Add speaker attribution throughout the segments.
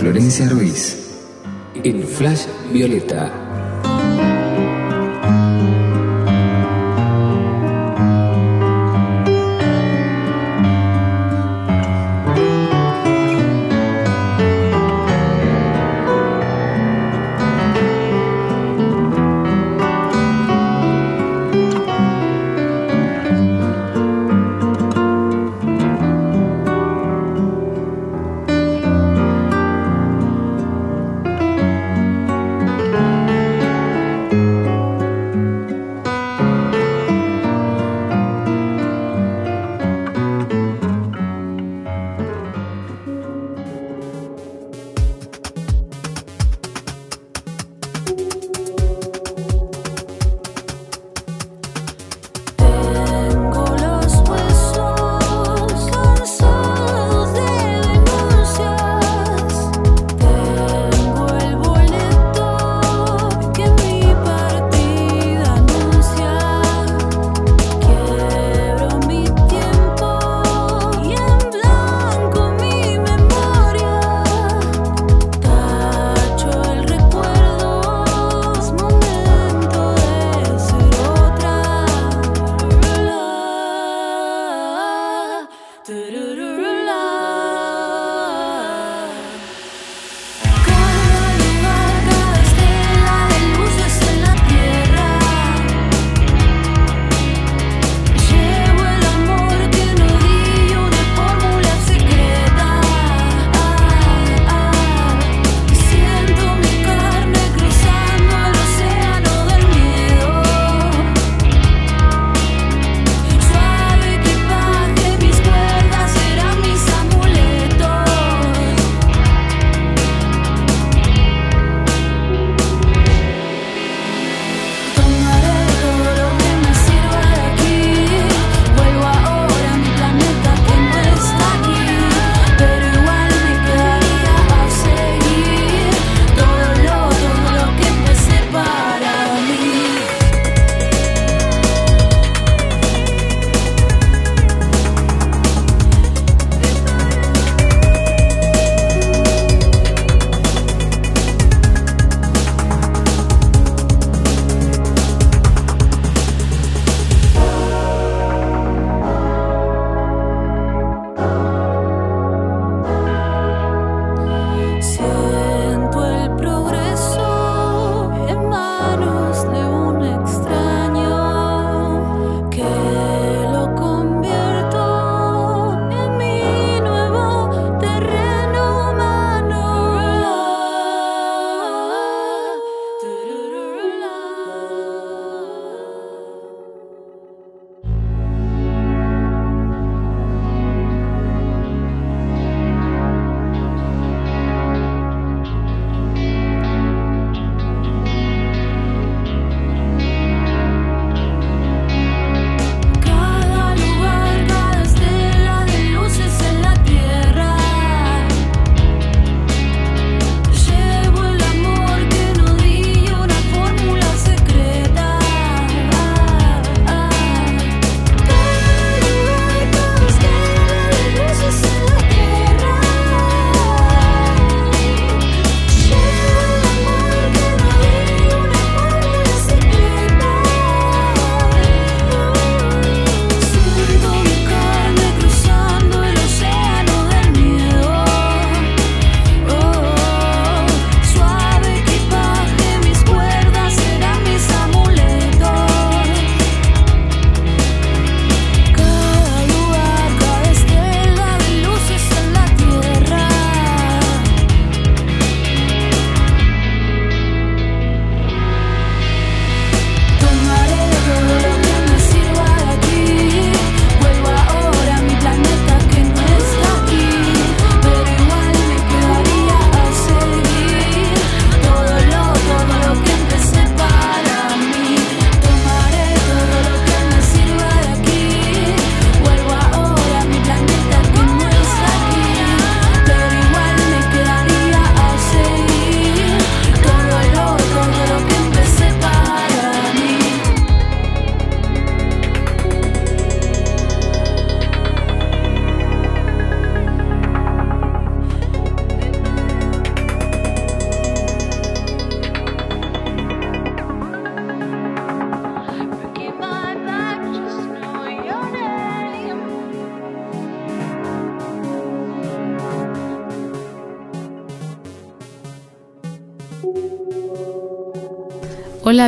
Speaker 1: Florencia Ruiz en Flash Violeta.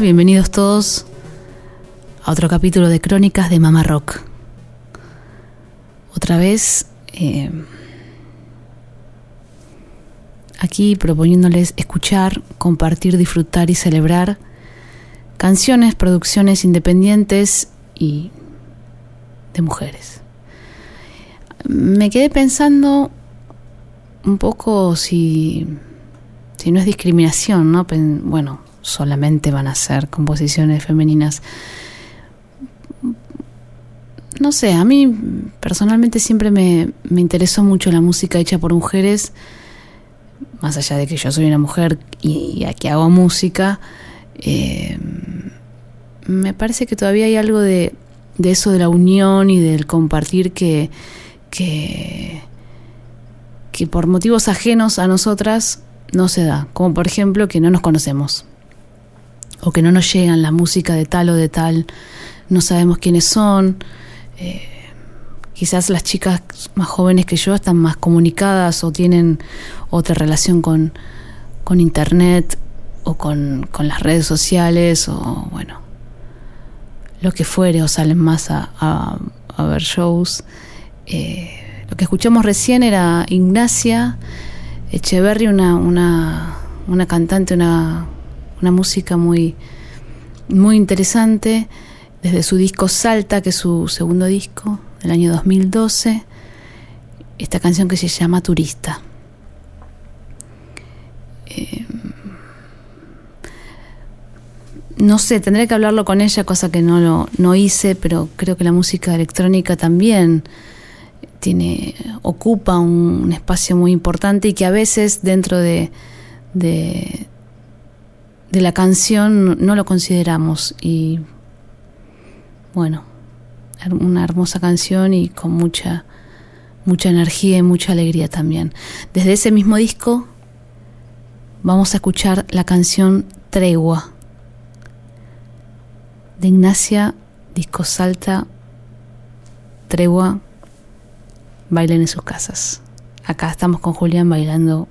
Speaker 2: Bienvenidos todos a otro capítulo de Crónicas de Mama Rock. Otra vez eh, aquí proponiéndoles escuchar, compartir, disfrutar y celebrar canciones, producciones independientes y de mujeres. Me quedé pensando un poco si, si no es discriminación, ¿no? Bueno, solamente van a ser composiciones femeninas. No sé, a mí personalmente siempre me, interesó mucho la música hecha por mujeres, más allá de que yo soy una mujer y, aquí hago música, eh, me parece que todavía hay algo de, de, eso de la unión y del compartir que, que, que por motivos ajenos a nosotras no se da, como por ejemplo que no nos conocemos o que no nos llegan la música de tal o de tal, no sabemos quiénes son. Eh, quizás las chicas más jóvenes que yo están más comunicadas o tienen otra relación con, con internet o con, con, las redes sociales o bueno, lo que fuere o salen más a, a, ver shows. Eh, lo que escuchamos recién era Ignacia Echeverry, una, una, una cantante, una una música muy, muy interesante desde su disco Salta, que es su segundo disco del año 2012, esta canción que se llama Turista. Eh, no sé, tendré que hablarlo con ella, cosa que no lo no hice, pero creo que la música electrónica también tiene ocupa un, espacio muy importante y que a veces dentro de, de la canción no lo consideramos y bueno, una hermosa canción y con mucha mucha energía y mucha alegría también. Desde ese mismo disco vamos a escuchar la canción Tregua de Ignacia Disco Salta Tregua bailen en sus casas. Acá estamos con Julián bailando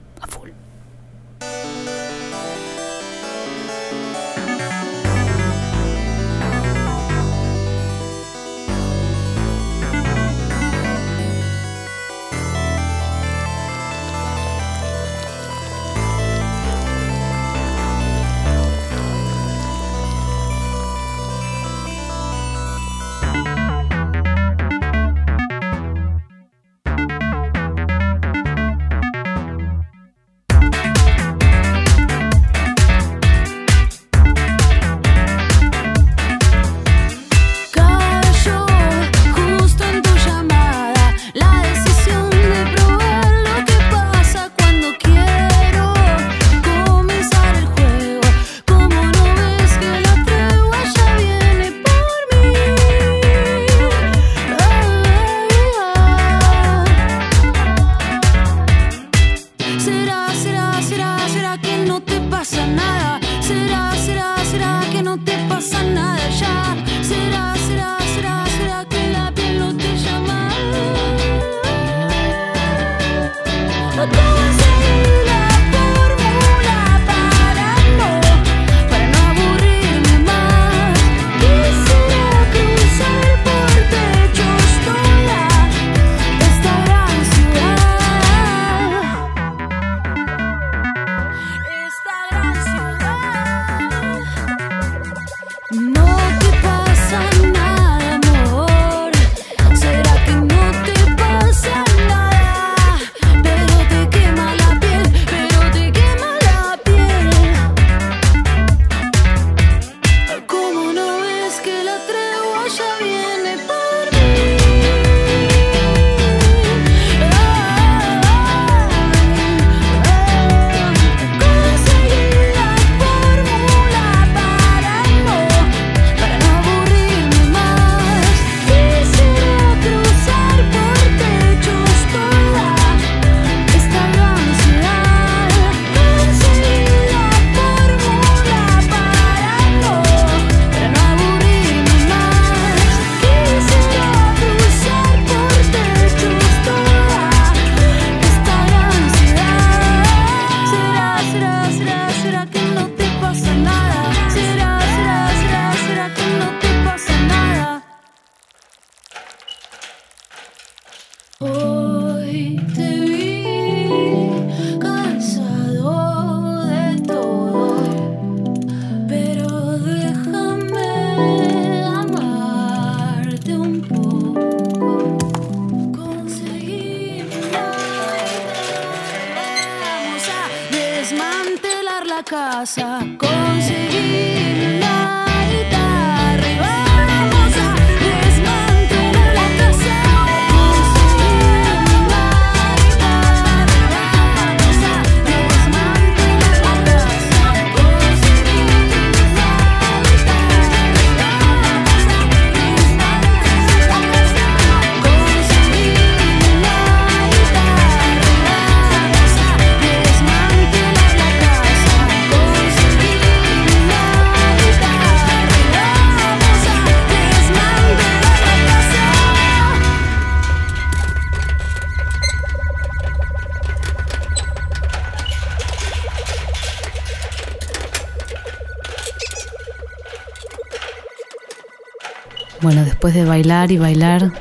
Speaker 2: Bueno, después de bailar y bailar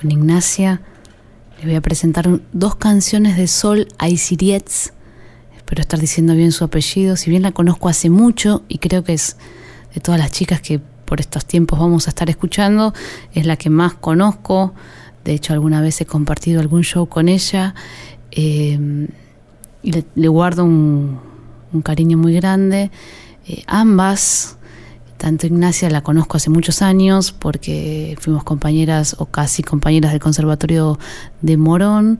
Speaker 2: con Ignacia, les voy a presentar dos canciones de Sol Aisirietz. Espero estar diciendo bien su apellido. Si bien la conozco hace mucho y creo que es de todas las chicas que por estos tiempos vamos a estar escuchando, es la que más conozco. De hecho, alguna vez he compartido algún show con ella. Eh, y le, guardo un, un cariño muy grande. Eh, ambas, tanto Ignacia la conozco hace muchos años porque fuimos compañeras o casi compañeras del Conservatorio de Morón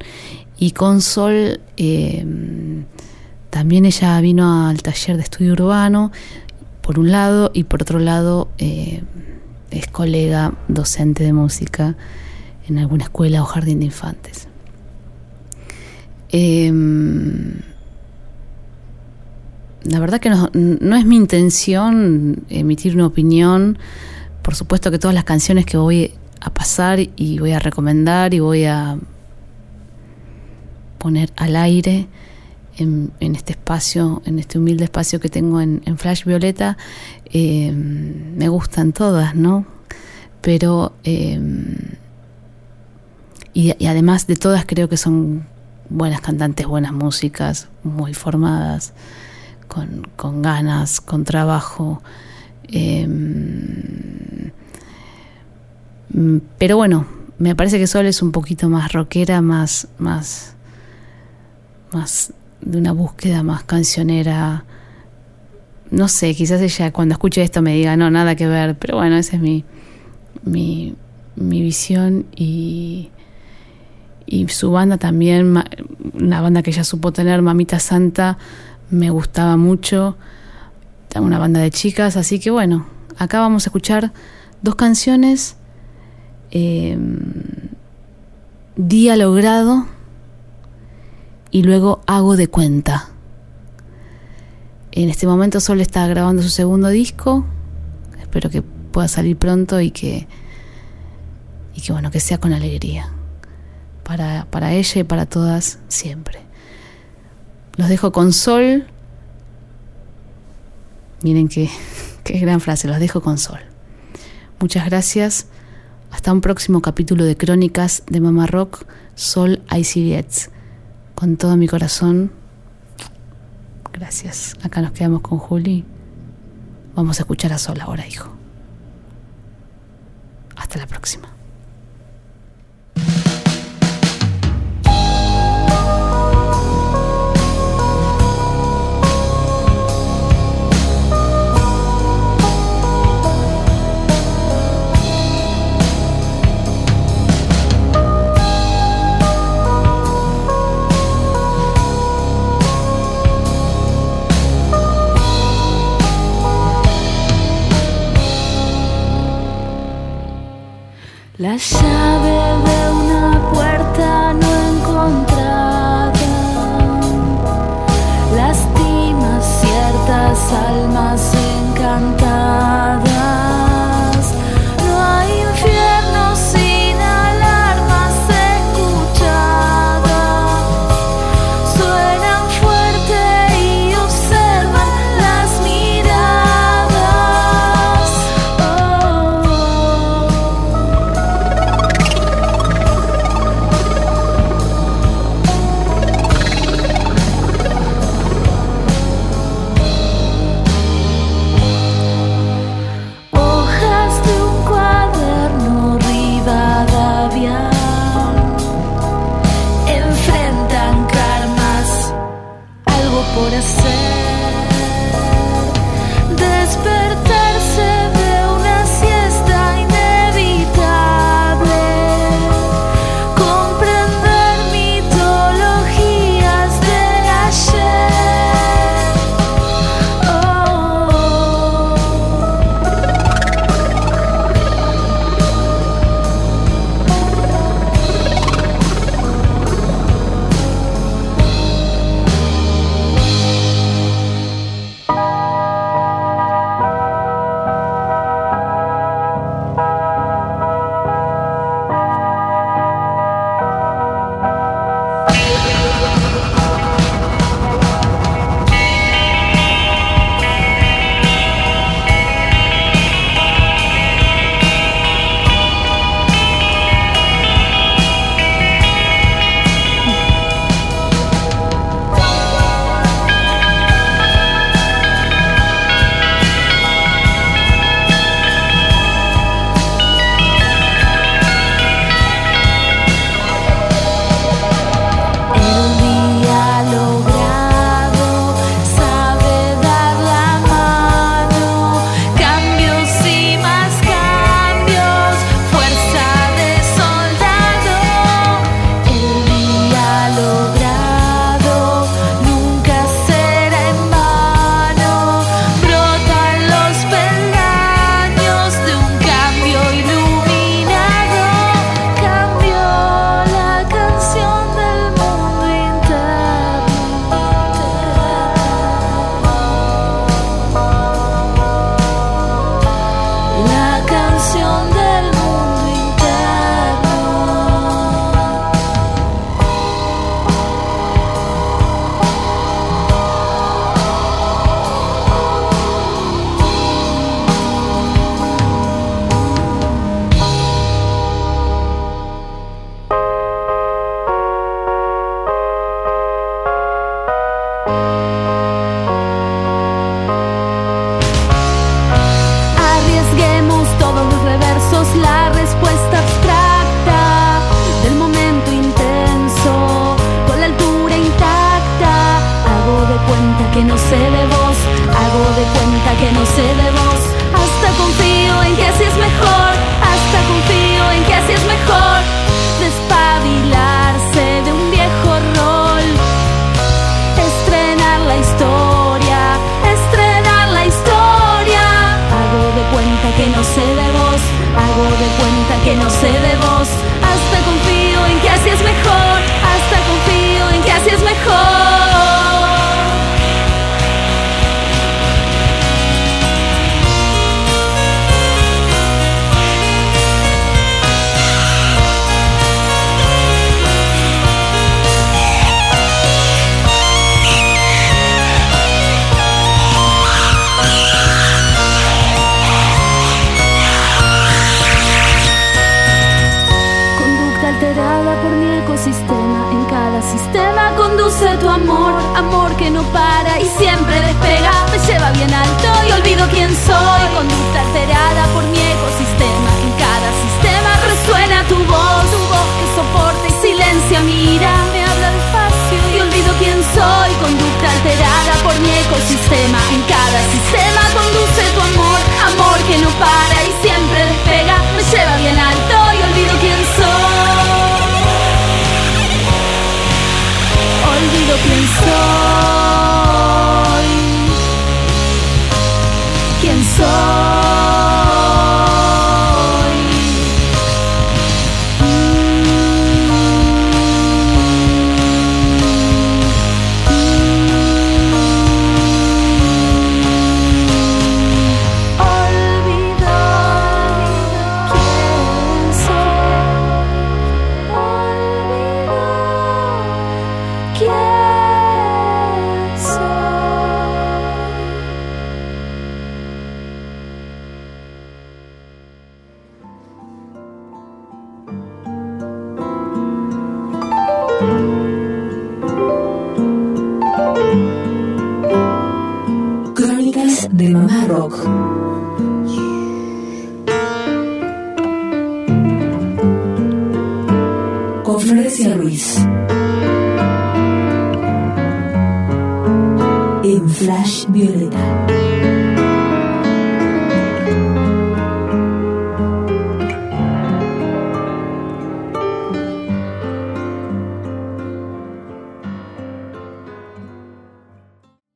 Speaker 2: y con Sol eh, también ella vino al taller de estudio urbano por un lado y por otro lado eh, es colega docente de música en alguna escuela o jardín de infantes. Em, la verdad que no, no es mi intención emitir una opinión. Por supuesto que todas las canciones que voy a pasar y voy a recomendar y voy a poner al aire en, este espacio, en este humilde espacio que tengo en, Flash Violeta, eh, me gustan todas, ¿no? Pero, eh, y además de todas creo que son buenas cantantes, buenas músicas, muy formadas con, con ganas, con trabajo. Eh, pero bueno, me parece que Sol es un poquito más rockera, más, más, más de una búsqueda más cancionera. No sé, quizás ella cuando escuche esto me diga, no, nada que ver, pero bueno, esa es mi, mi, mi visión y, y su banda también, una banda que ella supo tener, Mamita Santa, me gustaba mucho. Una banda de chicas, así que bueno, acá vamos a escuchar dos canciones. eh, Día logrado y luego hago de cuenta. En este momento Sol está grabando su segundo disco. Espero que pueda salir pronto y que y que bueno, que sea con alegría. Para, para ella y para todas siempre. Los dejo con Sol. Miren qué, qué gran frase, los dejo con Sol. Muchas gracias. Hasta un próximo capítulo de Crónicas de Mamá Rock, Sol Aisirietz. Con todo mi corazón. Gracias. Acá nos quedamos con Juli. Vamos a escuchar a Sol ahora, hijo. Hasta la próxima.
Speaker 3: 下